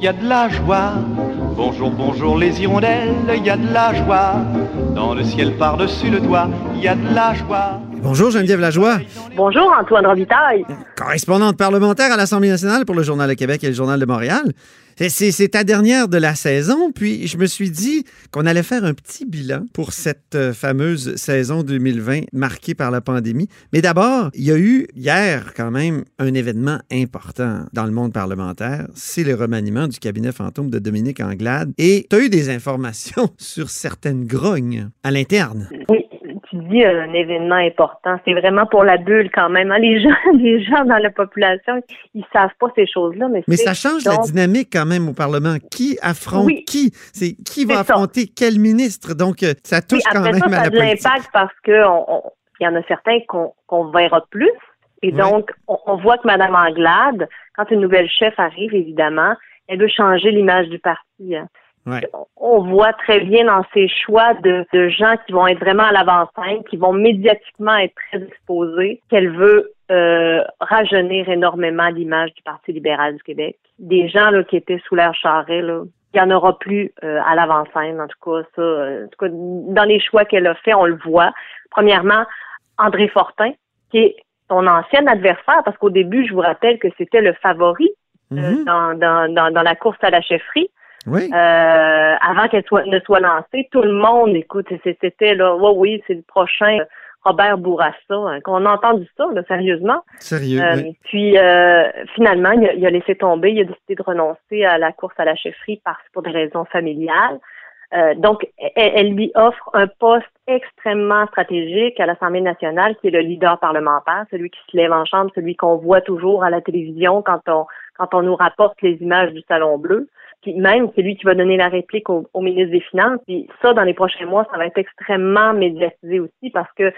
Il y a de la joie. Bonjour, bonjour les hirondelles, il y a de la joie. Dans le ciel par-dessus le toit, il y a de la joie. Bonjour, Geneviève Lajoie, Bonjour, Antoine Robitaille. correspondante parlementaire à l'Assemblée nationale pour le Journal de Québec et le Journal de Montréal. C'est- ta dernière de la saison, puis je me suis dit qu'on allait faire un petit bilan pour cette euh, fameuse saison 2020 marquée par la pandémie. Mais d'abord, il y a eu hier quand même un événement important dans le monde parlementaire. C'est le remaniement du cabinet fantôme de Dominique Anglade. Et tu as eu des informations sur certaines grognes à l'interne. Oui, dis un événement important. C'est vraiment pour la bulle quand même. hein. Les gens, les gens dans la population, ils savent pas ces choses-là, mais, ça change la dynamique quand même au Parlement. Qui affronte Oui. qui? C'est qui va ça. affronter quel ministre? Donc, euh, ça touche Oui, quand même ça, à ça la a de politique. l'impact parce que il y en a certains qu'on verra plus. Et Oui. donc, on, on voit que Mme Anglade, quand une nouvelle chef arrive, évidemment, elle veut changer l'image du parti. hein. Ouais. On voit très bien dans ses choix de, de gens qui vont être vraiment à l'avant-scène, qui vont médiatiquement être très exposés, qu'elle veut euh, rajeunir énormément l'image du Parti libéral du Québec. Des gens là, qui étaient sous l'air charret, là, il n'y en aura plus euh, à l'avant-scène, en tout cas, ça. euh, en tout cas, dans les choix qu'elle a fait, on le voit. Premièrement, André Fortin, qui est son ancien adversaire, parce qu'au début, je vous rappelle que c'était le favori euh, Mhm. dans, dans, dans, dans la course à la chefferie. Oui. Euh, avant qu'elle soit, ne soit lancée, tout le monde, écoute, c'était là, ouais, oui, c'est le prochain Robert Bourassa. hein, qu'on a entendu ça, là, sérieusement. Sérieux. Euh, oui. Puis euh, finalement, il a, il a laissé tomber, il a décidé de renoncer à la course à la chefferie parce pour des raisons familiales. Euh, donc, elle, elle lui offre un poste extrêmement stratégique à l'Assemblée nationale, qui est le leader parlementaire, celui qui se lève en chambre, celui qu'on voit toujours à la télévision quand on quand on nous rapporte les images du Salon Bleu. Puis même, c'est lui qui va donner la réplique au, au ministre des Finances. Puis ça, dans les prochains mois, ça va être extrêmement médiatisé aussi parce que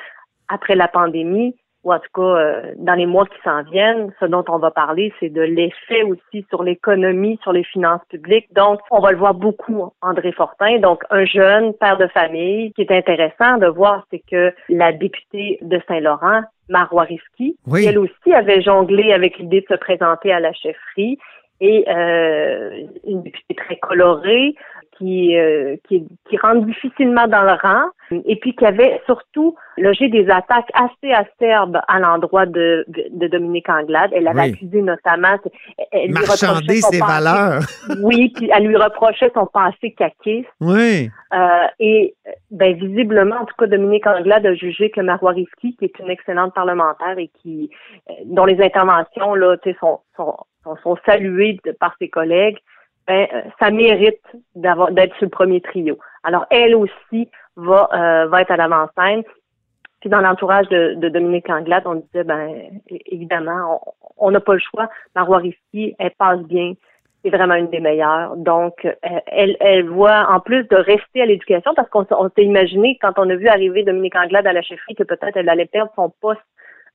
après la pandémie, ou en tout cas euh, dans les mois qui s'en viennent, ce dont on va parler, c'est de l'effet aussi sur l'économie, sur les finances publiques. Donc, on va le voir beaucoup, André Fortin. Donc, un jeune père de famille. Ce qui est intéressant de voir, c'est que la députée de Saint-Laurent, Marois Risky, Oui. elle aussi avait jonglé avec l'idée de se présenter à la chefferie et euh, une députée très colorée qui, euh, qui, qui rentre difficilement dans le rang et puis qui avait surtout logé des attaques assez acerbes à l'endroit de, de, Dominique Anglade. Elle avait Oui. accusé notamment... Elle lui reprochait Marchander ses passé- valeurs. Oui, puis elle lui reprochait son passé caquiste. Oui. Euh, et ben visiblement, en tout cas, Dominique Anglade a jugé que Marois Risky, qui est une excellente parlementaire et qui euh, dont les interventions là, tu sais, sont, sont, sont, sont saluées de- par ses collègues, ben, euh, ça mérite d'avoir d'être sur le premier trio. Alors, elle aussi va euh, va être à l'avant-scène. Puis dans l'entourage de, de Dominique Anglade, on disait, ben évidemment, on- n'a pas le choix. Marois Risky, elle passe bien c'est vraiment une des meilleures. Donc, euh, elle, elle voit, en plus de rester à l'éducation, parce qu'on s'est imaginé, quand on a vu arriver Dominique Anglade à la chefferie, que peut-être elle allait perdre son poste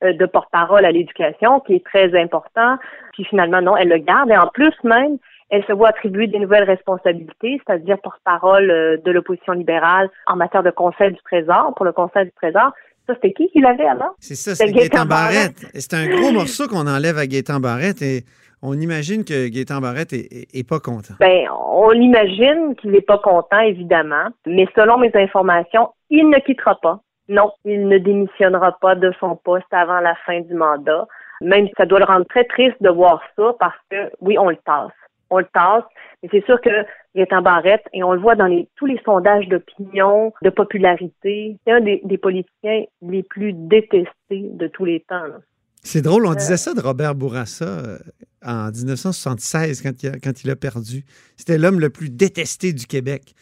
de porte-parole à l'éducation, qui est très important. Puis finalement, non, elle le garde. Et en plus même, elle se voit attribuer des nouvelles responsabilités, c'est-à-dire porte-parole euh, de l'opposition libérale en matière de Conseil du Trésor, pour le Conseil du Trésor. Ça, c'était qui qui l'avait avant? C'est ça, C'est c'est Gaétan Gaétan Barrette. C'est un gros morceau qu'on enlève à Gaétan Barrette et on imagine que Gaétan Barrette est, est- est pas content. Ben, on l'imagine qu'il n'est pas content, évidemment, mais selon mes informations, il ne quittera pas. Non, il ne démissionnera pas de son poste avant la fin du mandat. Même ça doit le rendre très triste de voir ça parce que, oui, on le tasse. On le tasse, mais c'est sûr que Gaétan Barrette, et on le voit dans les, tous les sondages d'opinion, de popularité, c'est un des, des politiciens les plus détestés de tous les temps. là. C'est drôle, on disait ça de Robert Bourassa euh, en 1976 quand il a, quand il a perdu. C'était l'homme le plus détesté du Québec.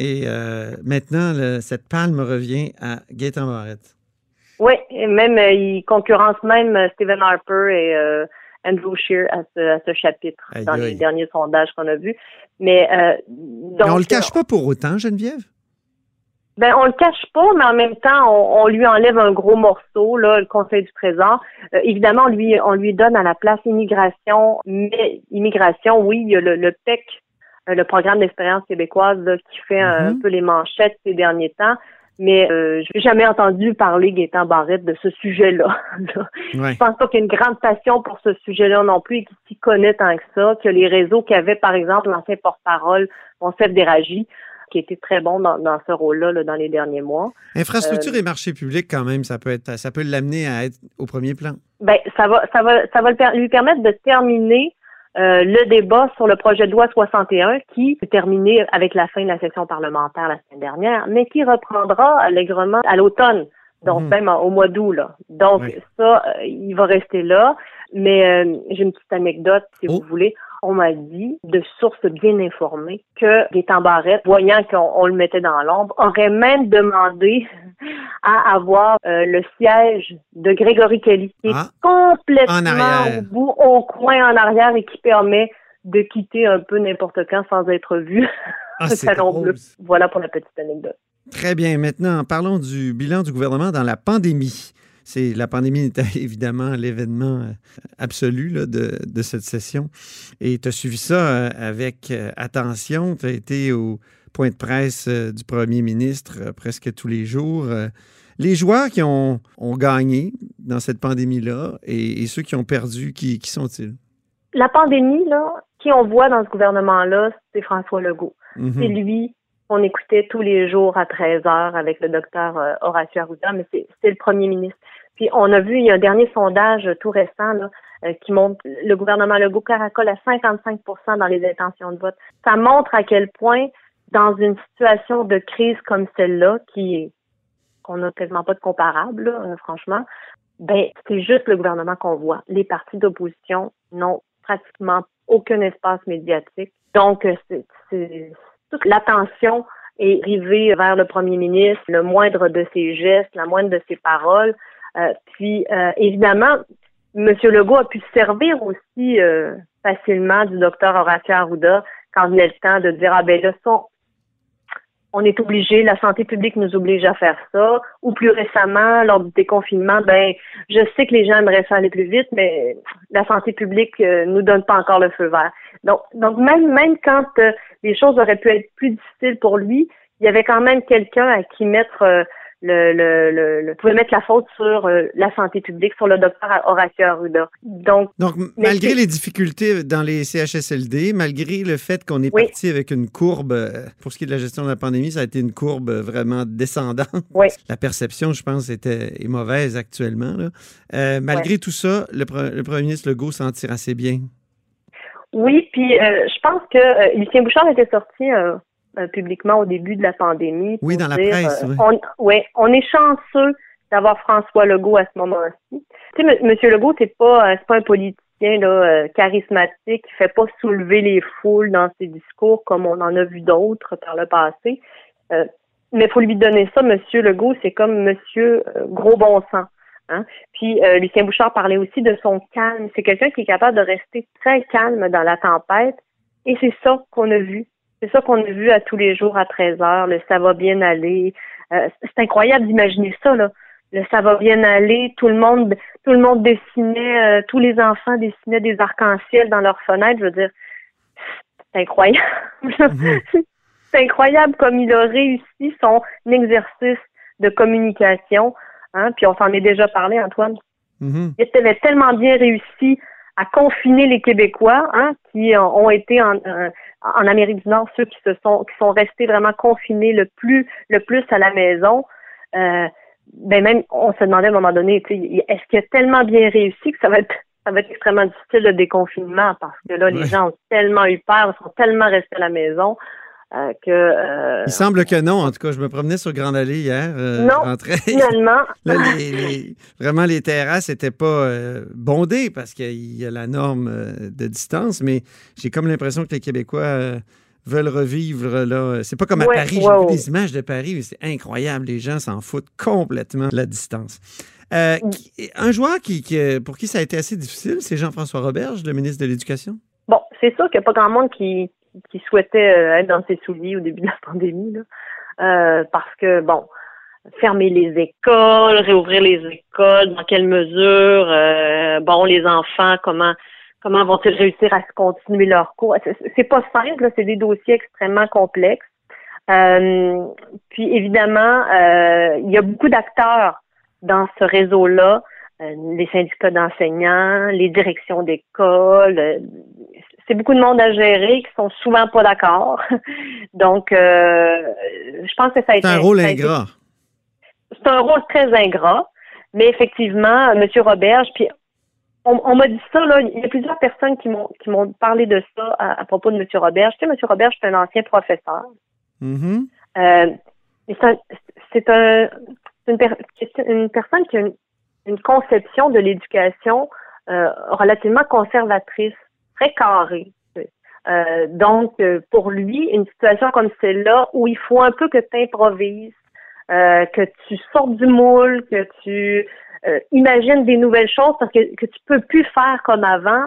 Et euh, maintenant, le- cette palme revient à Gaétan Barrette. Oui, et même euh, il concurrence même euh, Stephen Harper et euh, Andrew Scheer à ce, à ce chapitre Aïe, dans les derniers sondages qu'on a vus. Mais, donc, Mais on le cache pas pour autant, Geneviève? Ben, on le cache pas, mais en même temps, on, on lui enlève un gros morceau, là, le Conseil du Trésor. Euh, évidemment, on lui, on lui donne à la place immigration, mais immigration, oui, il y a le, le PEC, le programme d'expérience québécoise, là, qui fait un Mhm. peu les manchettes ces derniers temps. Mais euh, je n'ai jamais entendu parler Gaétan Barrette de ce sujet-là. là. Ouais. Je pense pas qu'il y ait une grande passion pour ce sujet-là non plus et qu'il s'y connaît tant que ça, que les réseaux qu'avait, par exemple, l'ancien porte-parole, Monsef Déragi, qui était très bon dans, dans ce rôle-là là, dans les derniers mois. Infrastructure Euh, et marché public, quand même, ça peut être, ça peut l'amener à être au premier plan. Ben, ça va, ça va, ça va lui permettre de terminer euh, le débat sur le projet de loi 61 qui est terminé avec la fin de la session parlementaire la semaine dernière, mais qui reprendra allègrement à l'automne, donc Mhm. même au mois d'août. Là. Donc Oui. ça, euh, il va rester là. Mais euh, j'ai une petite anecdote, si Oh. vous voulez. On m'a dit, de sources bien informées, que Gaétan Barrette, voyant qu'on on le mettait dans l'ombre, aurait même demandé à avoir euh, le siège de Grégory Kelly, qui est Ah. complètement au bout, au coin en arrière et qui permet de quitter un peu n'importe quand sans être vu. Ah, salon bleu. Voilà pour la petite anecdote. Très bien. Maintenant, parlons du bilan du gouvernement dans la pandémie. C'est la pandémie était évidemment l'événement euh, absolu là, de, de cette session. Et tu as suivi ça euh, avec euh, attention. Tu as été au point de presse du premier ministre presque tous les jours. Les joueurs qui ont, ont gagné dans cette pandémie-là et, et ceux qui ont perdu, qui, qui sont-ils? La pandémie, là, qui on voit dans ce gouvernement-là, c'est François Legault. Mhm. C'est lui qu'on écoutait tous les jours à 13 heures avec le docteur Horacio Arruda, mais c'est le premier ministre. Puis on a vu, il y a un dernier sondage tout récent euh, qui montre le gouvernement Legault caracole à 55% dans les intentions de vote. Ça montre à quel point, dans une situation de crise comme celle-là, qui est qu'on n'a quasiment pas de comparable, là, euh, franchement, ben c'est juste le gouvernement qu'on voit. Les partis d'opposition n'ont pratiquement aucun espace médiatique. Donc, euh, c'est- toute l'attention est rivée vers le premier ministre, le moindre de ses gestes, la moindre de ses paroles. Euh, puis, euh, évidemment, M. Legault a pu se servir aussi euh, facilement du docteur Horacio Arruda quand venait le temps de dire ah ben là ça, on est obligé, la santé publique nous oblige à faire ça. Ou plus récemment, lors du déconfinement, ben je sais que les gens aimeraient ça aller plus vite, mais la santé publique euh, nous donne pas encore le feu vert. Donc, donc même même quand les choses auraient pu être plus difficiles pour lui, il y avait quand même quelqu'un à qui mettre euh, le, le, le, le- pouvait mettre la faute sur euh, la santé publique, sur le docteur Horacio Arruda. Donc, malgré les difficultés dans les CHSLD, malgré le fait qu'on est Oui. parti avec une courbe, euh, pour ce qui est de la gestion de la pandémie, ça a été une courbe euh, vraiment descendante. Oui. La perception, je pense, était, est mauvaise actuellement. là. Euh, malgré tout ça, le, pre- le premier ministre Legault s'en tire assez bien. Oui, puis euh, je pense que euh, Lucien Bouchard était sorti euh, publiquement au début de la pandémie. Oui, dans la presse, euh, oui. On, ouais, on est chanceux d'avoir François Legault à ce moment-ci. Tu sais, M. Monsieur Legault, c'est pas, euh, c'est pas un politicien là, euh, charismatique qui fait pas soulever les foules dans ses discours comme on en a vu d'autres par le passé. Euh, mais il faut lui donner ça, Monsieur Legault, c'est comme Monsieur euh, Gros Bon Sens. Hein? Puis euh, Lucien Bouchard parlait aussi de son calme. C'est quelqu'un qui est capable de rester très calme dans la tempête. Et c'est ça qu'on a vu. C'est ça qu'on a vu à tous les jours à 13 heures. Le ça va bien aller. Euh, c'est incroyable d'imaginer ça, là. Le ça va bien aller. Tout le monde, tout le monde dessinait, euh, tous les enfants dessinaient des arcs-en-ciel dans leurs fenêtres. Je veux dire, c'est incroyable. Mhm. c'est incroyable comme il a réussi son exercice de communication. Hein? Puis on s'en est déjà parlé, Antoine. Mhm. Il avait tellement bien réussi à confiner les Québécois, hein, qui ont ont été en, euh, en Amérique du Nord, ceux qui se sont qui sont restés vraiment confinés le plus le plus à la maison. Euh, ben même on se demandait à un moment donné, tu sais, est-ce qu'il a tellement bien réussi que ça va être ça va être extrêmement difficile le déconfinement? Parce que là les Ouais. gens ont tellement eu peur, ils sont tellement restés à la maison euh, que euh, Il semble que non. En tout cas, je me promenais sur Grande Allée hier. euh, Non, rentrais. finalement Là, les- les- vraiment, les terrasses n'étaient pas bondées parce qu'il y a la norme de distance, mais j'ai comme l'impression que les Québécois veulent revivre là. C'est pas comme à Ouais, Paris. J'ai vu des images de Paris, mais c'est incroyable. Les gens s'en foutent complètement de la distance. Euh, qui- un joueur qui, qui- pour qui ça a été assez difficile, c'est Jean-François Roberge, le ministre de l'Éducation? Bon, c'est sûr qu'il n'y a pas grand monde qui, qui souhaitait euh, être dans ses souliers au début de la pandémie, là. Euh, parce que, bon, fermer les écoles, réouvrir les écoles, dans quelle mesure, euh, bon, les enfants, comment comment vont-ils réussir à continuer leur cours? C'est- pas simple, c'est des dossiers extrêmement complexes. Euh, puis évidemment, euh, il y a beaucoup d'acteurs dans ce réseau-là, euh, les syndicats d'enseignants, les directions d'école. Euh, c'est beaucoup de monde à gérer qui sont souvent pas d'accord. Donc, euh, je pense que ça a été C'est un rôle ingrat. c'est un rôle très ingrat, mais effectivement, M. Roberge, puis on, on m'a dit ça, là, il y a plusieurs personnes qui m'ont qui m'ont parlé de ça à, à propos de M. Roberge. Tu sais, M. Roberge, c'est un ancien professeur. Mhm. Euh, c'est un, c'est un- c'est une, per- une personne qui a une, une conception de l'éducation euh, relativement conservatrice, très sais. Euh, donc, euh, pour lui, une situation comme celle-là, où il faut un peu que tu improvises, euh, que tu sortes du moule, que tu euh, imagines des nouvelles choses parce que, que tu peux plus faire comme avant,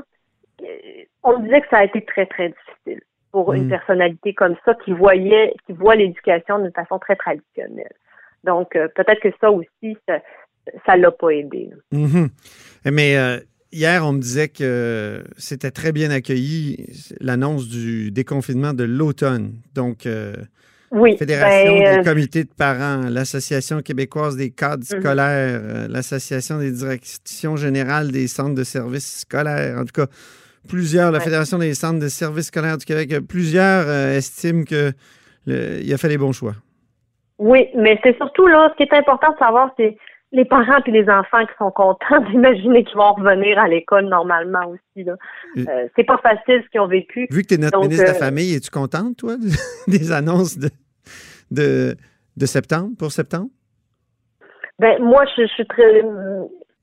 on disait que ça a été très, très difficile pour une Mm. personnalité comme ça qui voyait, qui voit l'éducation d'une façon très traditionnelle. Donc, peut-être que ça aussi, ça, ça l'a pas aidé. Mhm. Mais euh, hier, on me disait que c'était très bien accueilli, l'annonce du déconfinement de l'automne. Donc, euh, Oui. Fédération ben, des euh, comités de parents, l'Association québécoise des cadres Mhm. scolaires, euh, l'Association des directions générales des centres de services scolaires, en tout cas, plusieurs, la Ouais. Fédération des centres de services scolaires du Québec, plusieurs euh, estiment que le- il a fait les bons choix. Oui, mais c'est surtout là, ce qui est important de savoir, c'est les parents et les enfants qui sont contents d'imaginer qu'ils vont revenir à l'école normalement aussi. Là. Euh, c'est pas facile ce qu'ils ont vécu. Vu que tu es notre Donc, ministre de la euh, Famille, es-tu contente, toi, des annonces de, de, de septembre, pour septembre? Ben moi, je, je suis très,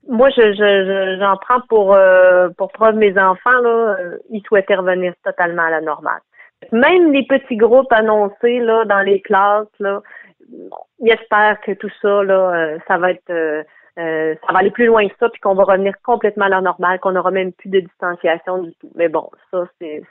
moi, je- j'en prends pour euh, pour preuve mes enfants là, euh, ils souhaitaient revenir totalement à la normale. Même les petits groupes annoncés là dans les classes là, ils espèrent que tout ça là, euh, ça va être euh, euh, ça va aller plus loin que ça, puis qu'on va revenir complètement à la normale, qu'on n'aura même plus de distanciation du tout. Mais bon, ça, c'est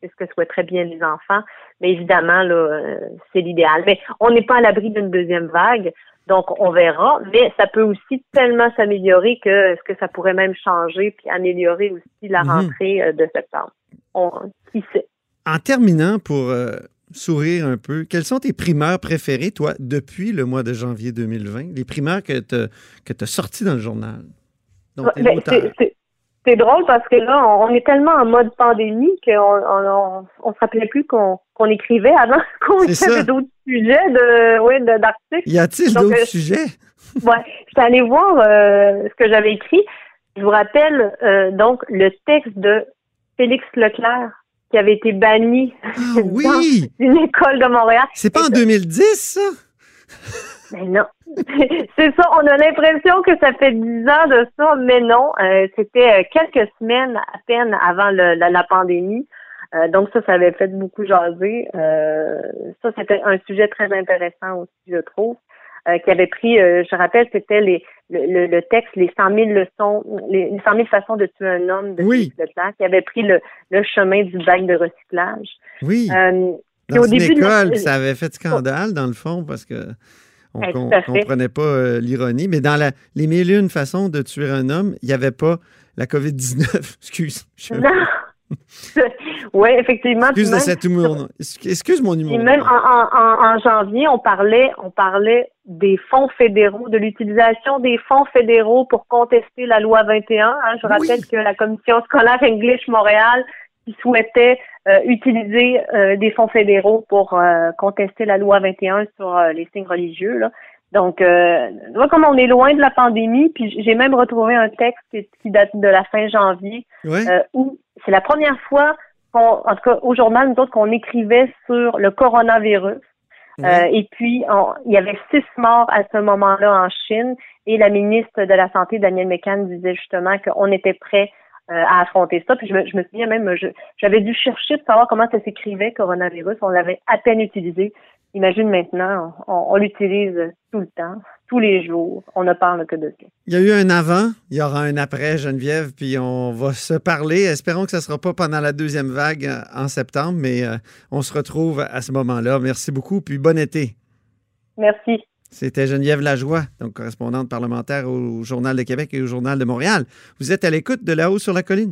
ce que souhaiteraient bien les enfants. Mais évidemment, là, euh, c'est l'idéal. Mais on n'est pas à l'abri d'une deuxième vague, donc on verra. Mais ça peut aussi tellement s'améliorer que est-ce que ça pourrait même changer puis améliorer aussi la Mhm. rentrée de septembre. On, qui sait? En terminant, pour euh, sourire un peu, quelles sont tes primeurs préférées, toi, depuis le mois de janvier 2020? Les primeurs que tu as sorties dans le journal? Tes Ben, c'est- drôle parce que là, on, on est tellement en mode pandémie qu'on on, on, on se rappelait plus qu'on écrivait avant qu'on avait d'autres sujets de, oui, d'articles. Y a-t-il d'autres euh, sujets? Ouais, j'étais allée voir euh, ce que j'avais écrit. Je vous rappelle euh, donc le texte de Félix Leclerc qui avait été banni Ah oui! d'une école de Montréal. C'est pas en 2010, ça? Mais non. c'est ça, on a l'impression que ça fait dix ans de ça, mais non. Euh, C'était euh, quelques semaines à peine avant le- la, la pandémie. Euh, donc ça, ça avait fait beaucoup jaser. Euh, ça, c'était un sujet très intéressant aussi, je trouve, euh, qui avait pris, euh, je rappelle, c'était les le, le- le texte, les 100 000 leçons, les, les 100 000 façons de tuer un homme de Oui. Leclerc, qui avait pris le, le chemin du bac de recyclage. Oui. Euh, dans au une début de école, puis ça avait fait scandale, dans le fond, parce que on Ouais, fait. comprenait pas euh, l'ironie. Mais dans la, les mille et une façons de tuer un homme, il n'y avait pas la COVID-19. Excuse. je- Non. oui, effectivement. Excuse de même- cet humour. Excuse mon humour. Puis même en, en, en, janvier, on parlait, on parlait des fonds fédéraux, de l'utilisation des fonds fédéraux pour contester la loi 21. hein. Je Oui. rappelle que la commission scolaire English Montréal qui souhaitait euh, utiliser euh, des fonds fédéraux pour euh, contester la loi 21 sur euh, les signes religieux. Là. Donc, euh, vois comme on est loin de la pandémie, puis j'ai même retrouvé un texte qui, date de la fin janvier Ouais. euh, où c'est la première fois en tout cas au journal, nous autres, qu'on écrivait sur le coronavirus. Euh, Ouais. et puis, on- il y avait six morts à ce moment-là en Chine et la ministre de la Santé, Danielle McCann, disait justement qu'on était prêt euh, à affronter ça. Puis je me, je me souviens même, je- j'avais dû chercher de savoir comment ça s'écrivait, coronavirus. On l'avait à peine utilisé. Imagine maintenant, on, on l'utilise tout le temps, tous les jours. On ne parle que de ça. Il y a eu un avant, il y aura un après, Geneviève, puis on va se parler. Espérons que ça ne sera pas pendant la deuxième vague euh, en septembre, mais euh, on se retrouve à ce moment-là. Merci beaucoup, puis bon été. Merci. C'était Geneviève Lajoie, donc correspondante parlementaire au Journal de Québec et au Journal de Montréal. Vous êtes à l'écoute de là-haut sur la colline.